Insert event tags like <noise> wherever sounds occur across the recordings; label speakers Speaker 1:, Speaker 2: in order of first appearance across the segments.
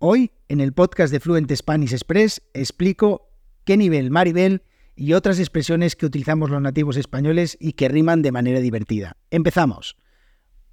Speaker 1: Hoy, en el podcast de Fluent Spanish Express, explico qué nivel Maribel y otras expresiones que utilizamos los nativos españoles y que riman de manera divertida. Empezamos.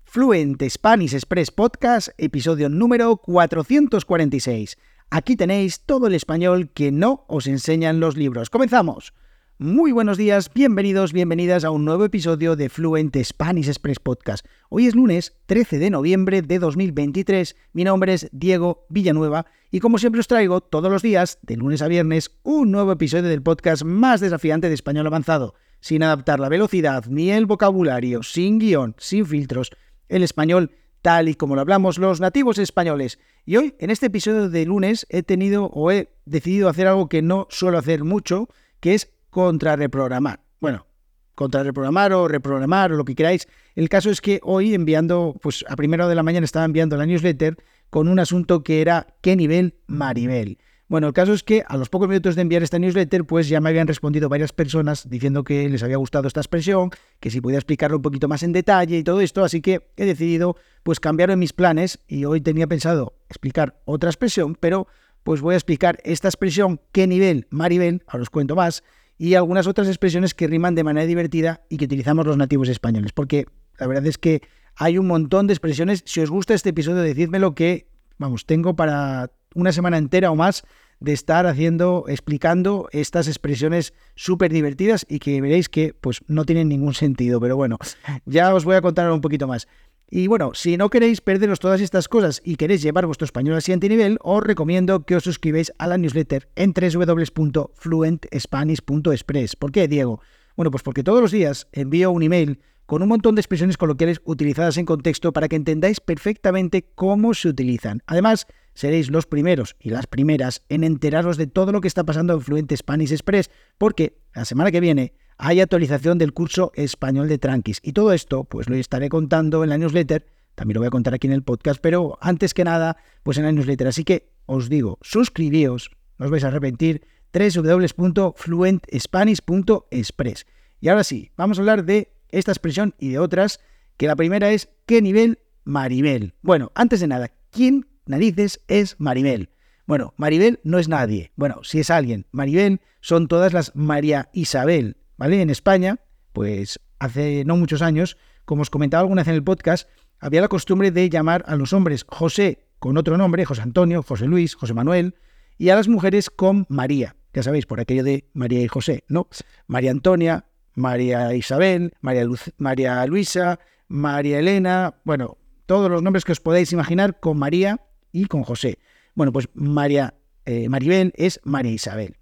Speaker 1: Fluent Spanish Express Podcast, episodio número 446. Aquí tenéis todo el español que no os enseñan los libros. Comenzamos. Muy buenos días, bienvenidos, bienvenidas a un nuevo episodio de Fluent Spanish Express Podcast. Hoy es lunes 13 de noviembre de 2023, mi nombre es Diego Villanueva y como siempre os traigo todos los días, de lunes a viernes, un nuevo episodio del podcast más desafiante de español avanzado, sin adaptar la velocidad ni el vocabulario, sin guion, sin filtros, el español tal y como lo hablamos los nativos españoles. Y hoy, en este episodio de lunes, he tenido o he decidido hacer algo que no suelo hacer mucho, que es contrarreprogramar. Bueno, contrarreprogramar o reprogramar o lo que queráis. El caso es que hoy enviando, pues a primera de la mañana estaba enviando la newsletter con un asunto que era ¿qué nivel Maribel? Bueno, el caso es que a los pocos minutos de enviar esta newsletter, pues ya me habían respondido varias personas diciendo que les había gustado esta expresión, que si podía explicarlo un poquito más en detalle y todo esto, así que he decidido pues cambiar en mis planes y hoy tenía pensado explicar otra expresión, pero pues voy a explicar esta expresión, qué nivel Maribel, ahora os cuento más, y algunas otras expresiones que riman de manera divertida y que utilizamos los nativos españoles, porque la verdad es que hay un montón de expresiones. Si os gusta este episodio, decídmelo que, vamos, tengo para una semana entera o más de estar haciendo, explicando estas expresiones súper divertidas y que veréis que pues no tienen ningún sentido, pero bueno, ya os voy a contar un poquito más. Y bueno, si no queréis perderos todas estas cosas y queréis llevar vuestro español al siguiente nivel, os recomiendo que os suscribáis a la newsletter en www.fluentspanish.express. ¿Por qué, Diego? Bueno, pues porque todos los días envío un email con un montón de expresiones coloquiales utilizadas en contexto para que entendáis perfectamente cómo se utilizan. Además, seréis los primeros y las primeras en enteraros de todo lo que está pasando en Fluent Spanish Express, porque la semana que viene hay actualización del curso español de Tranquis. Y todo esto, pues lo estaré contando en la newsletter, también lo voy a contar aquí en el podcast, pero antes que nada, pues en la newsletter. Así que os digo, suscribíos, no os vais a arrepentir, www.fluentspanish.express. Y ahora sí, vamos a hablar de esta expresión y de otras, que la primera es ¿qué nivel Maribel? Bueno, antes de nada, ¿quién narices es Maribel? Bueno, Maribel no es nadie. Bueno, si es alguien, Maribel son todas las María Isabel, ¿vale? En España, pues hace no muchos años, como os comentaba alguna vez en el podcast, había la costumbre de llamar a los hombres José con otro nombre, José Antonio, José Luis, José Manuel, y a las mujeres con María, ya sabéis, por aquello de María y José, ¿no? María Antonia, María Isabel, María, María Luisa, María Elena, bueno, todos los nombres que os podáis imaginar con María y con José. Bueno, pues María eh, Maribel es María Isabel.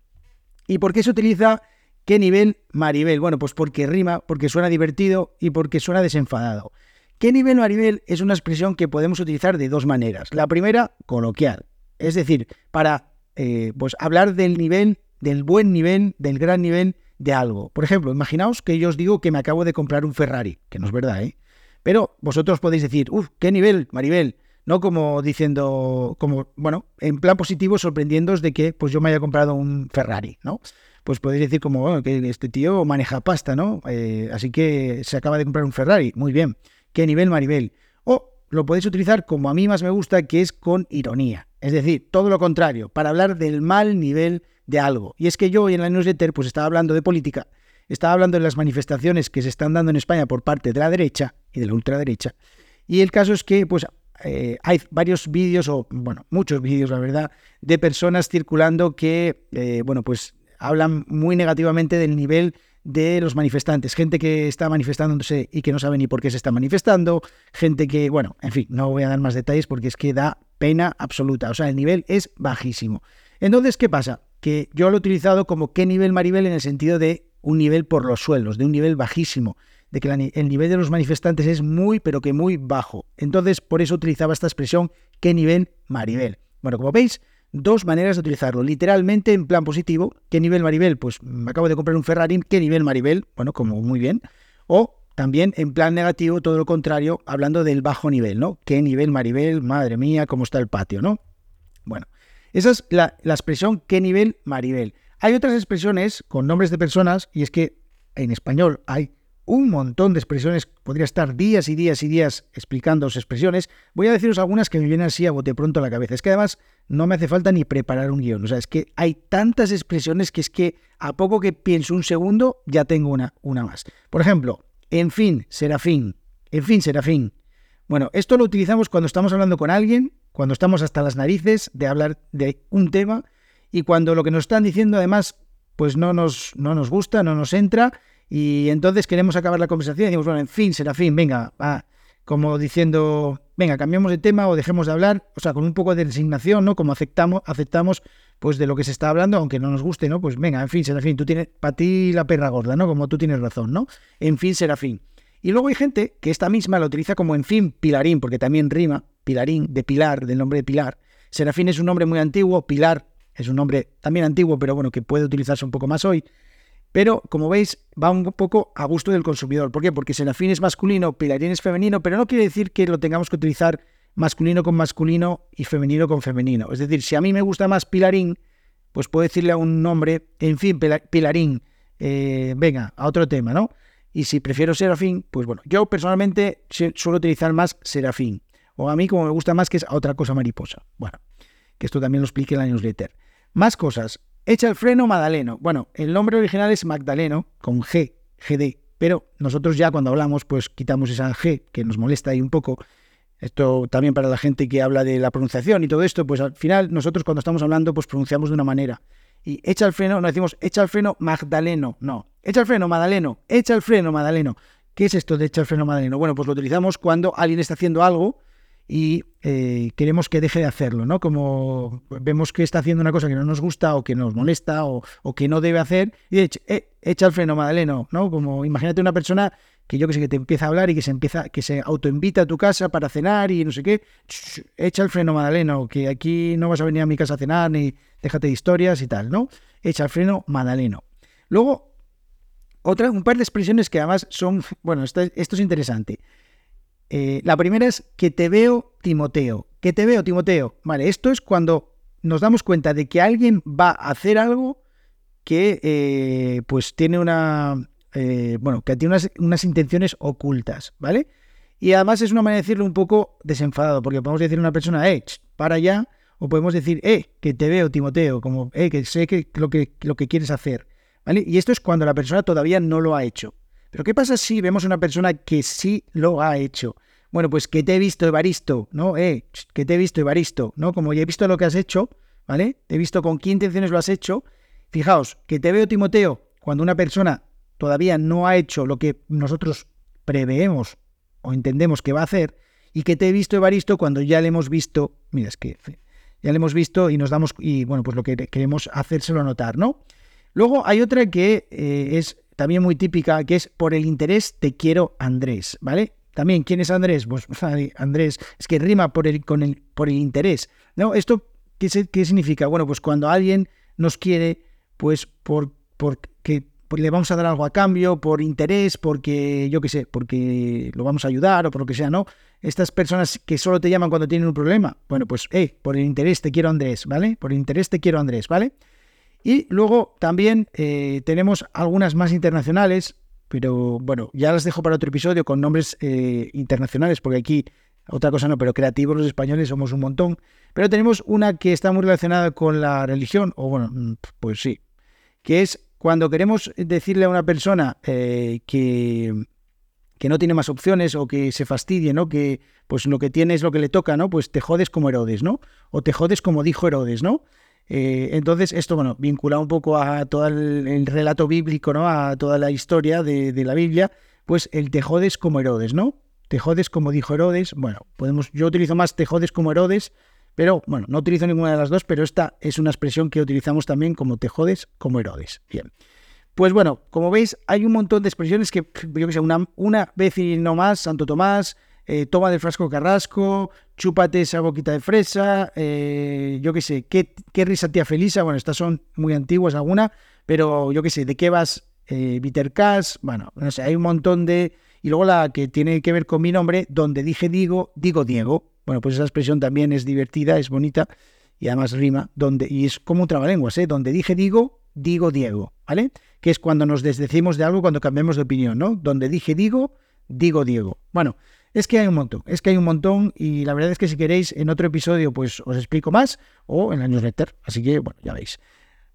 Speaker 1: ¿Y por qué se utiliza ¿Qué nivel Maribel? Bueno, pues porque rima, porque suena divertido y porque suena desenfadado. ¿Qué nivel Maribel? Es una expresión que podemos utilizar de dos maneras. La primera, coloquial. Es decir, para eh, pues hablar del nivel, del buen nivel, del gran nivel de algo. Por ejemplo, imaginaos que yo os digo que me acabo de comprar un Ferrari, que no es verdad, ¿eh? Pero vosotros podéis decir, uff, ¿qué nivel, Maribel? No como diciendo, como, bueno, en plan positivo, sorprendiéndoos de que pues yo me haya comprado un Ferrari, ¿no? Pues podéis decir como, bueno, que este tío maneja pasta, ¿no? Eh, así que se acaba de comprar un Ferrari, muy bien. ¿Qué nivel Maribel? O lo podéis utilizar como a mí más me gusta, que es con ironía. Es decir, todo lo contrario, para hablar del mal nivel de algo. Y es que yo hoy en la newsletter pues estaba hablando de política, estaba hablando de las manifestaciones que se están dando en España por parte de la derecha y de la ultraderecha. Y el caso es que pues eh, hay varios vídeos, o bueno, muchos vídeos, la verdad, de personas circulando que, eh, bueno, pues hablan muy negativamente del nivel de los manifestantes, gente que está manifestándose y que no sabe ni por qué se está manifestando, gente que, bueno, en fin, no voy a dar más detalles porque es que da pena absoluta, o sea, el nivel es bajísimo. Entonces, ¿qué pasa? Que yo lo he utilizado como qué nivel Maribel en el sentido de un nivel por los suelos, de un nivel bajísimo, de que el nivel de los manifestantes es muy, pero que muy bajo. Entonces, por eso utilizaba esta expresión, qué nivel Maribel. Bueno, como veis, dos maneras de utilizarlo. Literalmente en plan positivo. ¿Qué nivel Maribel? Pues me acabo de comprar un Ferrari. ¿Qué nivel Maribel? Bueno, como muy bien. O también en plan negativo, todo lo contrario, hablando del bajo nivel, ¿no? ¿Qué nivel Maribel? Madre mía, cómo está el patio, ¿no? Bueno, esa es la, la expresión ¿qué nivel Maribel? Hay otras expresiones con nombres de personas y es que en español hay un montón de expresiones, podría estar días y días y días explicando expresiones. Voy a deciros algunas que me vienen así a bote pronto a la cabeza. Es que además no me hace falta ni preparar un guion. O sea, es que hay tantas expresiones que es que a poco que pienso un segundo ya tengo una, una más. Por ejemplo, en fin, serafín. En fin, serafín. Bueno, esto lo utilizamos cuando estamos hablando con alguien, cuando estamos hasta las narices de hablar de un tema y cuando lo que nos están diciendo además pues no nos, no nos gusta, no nos entra y entonces queremos acabar la conversación y decimos, bueno, en fin, será fin, venga, va, como diciendo, venga, cambiamos de tema o dejemos de hablar, o sea, con un poco de resignación, ¿no? Como aceptamos, aceptamos pues de lo que se está hablando, aunque no nos guste, ¿no? Pues venga, en fin, será fin, tú tienes, para ti la perra gorda, ¿no? Como tú tienes razón, ¿no? En fin, será fin. Y luego hay gente que esta misma la utiliza como en fin, pilarín, porque también rima, pilarín, de pilar, del nombre de pilar. Serafín es un nombre muy antiguo, pilar es un nombre también antiguo, pero bueno, que puede utilizarse un poco más hoy. Pero, como veis, va un poco a gusto del consumidor. ¿Por qué? Porque serafín es masculino, pilarín es femenino, pero no quiere decir que lo tengamos que utilizar masculino con masculino y femenino con femenino. Es decir, si a mí me gusta más pilarín, pues puedo decirle a un nombre, en fin, pilarín, eh, venga, a otro tema, ¿no? Y si prefiero serafín, pues bueno, yo personalmente suelo utilizar más serafín. O a mí como me gusta más que es a otra cosa mariposa. Bueno, que esto también lo explique en la newsletter. Más cosas. Echa el freno Madaleno. Bueno, el nombre original es Magdaleno, con G, GD, pero nosotros ya cuando hablamos, pues quitamos esa G que nos molesta ahí un poco. Esto también para la gente que habla de la pronunciación y todo esto, pues al final nosotros cuando estamos hablando, pues pronunciamos de una manera. Y echa el freno, no decimos echa el freno Magdaleno, no. Echa el freno Madaleno, echa el freno Madaleno. ¿Qué es esto de echa el freno Madaleno? Bueno, pues lo utilizamos cuando alguien está haciendo algo y eh, queremos que deje de hacerlo, ¿no? Como vemos que está haciendo una cosa que no nos gusta o que nos molesta o, que no debe hacer, y echa, eh, echa el freno, Madaleno, ¿no? Como imagínate una persona que yo que sé, que te empieza a hablar y que se empieza, que se autoinvita a tu casa para cenar y no sé qué, echa el freno, Madaleno, que aquí no vas a venir a mi casa a cenar ni déjate de historias y tal, ¿no? Echa el freno, Madaleno. Luego, otra, un par de expresiones que además son, bueno, esto es interesante. Eh, la primera es que te veo Timoteo. Que te veo Timoteo. Vale, esto es cuando nos damos cuenta de que alguien va a hacer algo que eh, pues tiene una eh, bueno que tiene unas, intenciones ocultas, ¿vale? Y además es una manera de decirlo un poco desenfadado, porque podemos decir a una persona, eh, para allá, o podemos decir, eh, que te veo, Timoteo, como, eh, que sé que lo que, lo que quieres hacer, ¿vale? Y esto es cuando la persona todavía no lo ha hecho. Pero ¿qué pasa si vemos a una persona que sí lo ha hecho? Bueno, pues que te he visto, Evaristo, ¿no? Eh, que te he visto, Evaristo, ¿no? Como ya he visto lo que has hecho, ¿vale? Te he visto con qué intenciones lo has hecho. Fijaos, que te veo, Timoteo, cuando una persona todavía no ha hecho lo que nosotros preveemos o entendemos que va a hacer, y que te he visto, Evaristo, cuando ya le hemos visto, mira, es que ya le hemos visto y nos damos, y bueno, pues lo que queremos hacérselo notar, ¿no? Luego hay otra que eh, es también muy típica, que es por el interés te quiero Andrés, ¿vale? También, ¿quién es Andrés? Pues <laughs> Andrés, es que rima por el, con el, por el interés. ¿No? ¿Esto qué, qué significa? Bueno, pues cuando alguien nos quiere, pues por, porque le vamos a dar algo a cambio, por interés, porque yo qué sé, porque lo vamos a ayudar o por lo que sea, ¿no? Estas personas que solo te llaman cuando tienen un problema, bueno, pues, eh, por el interés te quiero Andrés, ¿vale? Por el interés te quiero Andrés, ¿vale? Y luego también eh, tenemos algunas más internacionales, pero bueno, ya las dejo para otro episodio con nombres eh, internacionales, porque aquí otra cosa no, pero creativos los españoles somos un montón. Pero tenemos una que está muy relacionada con la religión, o bueno, mm, pues sí, que es cuando queremos decirle a una persona eh, que, que no tiene más opciones o que se fastidie, ¿no? Que pues lo que tiene es lo que le toca, ¿no? Pues te jodes como Herodes, ¿no? O te jodes como dijo Herodes, ¿no? Eh, entonces, esto, bueno, vinculado un poco a todo el, relato bíblico, ¿no? A toda la historia de, la Biblia, pues el te jodes como Herodes, ¿no? Te jodes como dijo Herodes. Bueno, podemos, yo utilizo más te jodes como Herodes, pero bueno, no utilizo ninguna de las dos, pero esta es una expresión que utilizamos también como te jodes como Herodes. Bien. Pues bueno, como veis, hay un montón de expresiones que, yo que sé, una, una vez y no más, Santo Tomás, eh, toma del frasco carrasco, chúpate esa boquita de fresa, eh, yo qué sé, ¿qué, risa tía Felisa, bueno, estas son muy antiguas alguna, pero yo qué sé, ¿de qué vas? Eh, Cash, bueno, no sé, hay un montón de... Y luego la que tiene que ver con mi nombre, donde dije digo, digo Diego. Bueno, pues esa expresión también es divertida, es bonita y además rima, donde, y es como un trabalenguas, ¿eh? Donde dije digo, digo Diego, ¿vale? Que es cuando nos desdecimos de algo, cuando cambiamos de opinión, ¿no? Donde dije digo, digo Diego. Bueno, es que hay un montón, es que hay un montón y la verdad es que si queréis en otro episodio pues os explico más o en la newsletter, así que bueno, ya veis.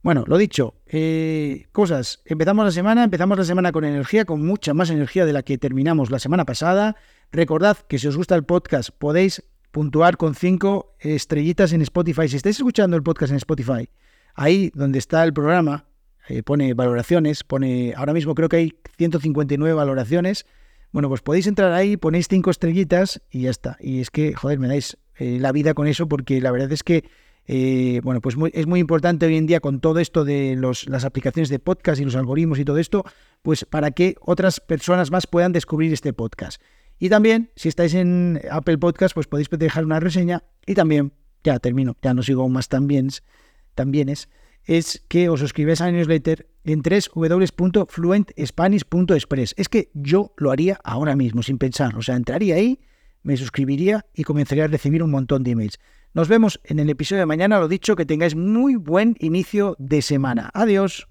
Speaker 1: Bueno, lo dicho, eh, cosas, empezamos la semana, empezamos la semana con energía, con mucha más energía de la que terminamos la semana pasada. Recordad que si os gusta el podcast podéis puntuar con cinco estrellitas en Spotify. Si estáis escuchando el podcast en Spotify, ahí donde está el programa, eh, pone valoraciones, pone, ahora mismo creo que hay 159 valoraciones bueno, pues podéis entrar ahí, ponéis cinco estrellitas y ya está. Y es que, joder, me dais eh, la vida con eso porque la verdad es que, eh, bueno, pues es muy importante hoy en día con todo esto de las aplicaciones de podcast y los algoritmos y todo esto, pues para que otras personas más puedan descubrir este podcast. Y también, si estáis en Apple Podcast, pues podéis dejar una reseña y también, ya termino, ya no sigo más también, también es es que os suscribáis a newsletter en www.fluentspanish.express. Es que yo lo haría ahora mismo, sin pensar. O sea, entraría ahí, me suscribiría y comenzaría a recibir un montón de emails. Nos vemos en el episodio de mañana. Lo dicho, que tengáis muy buen inicio de semana. Adiós.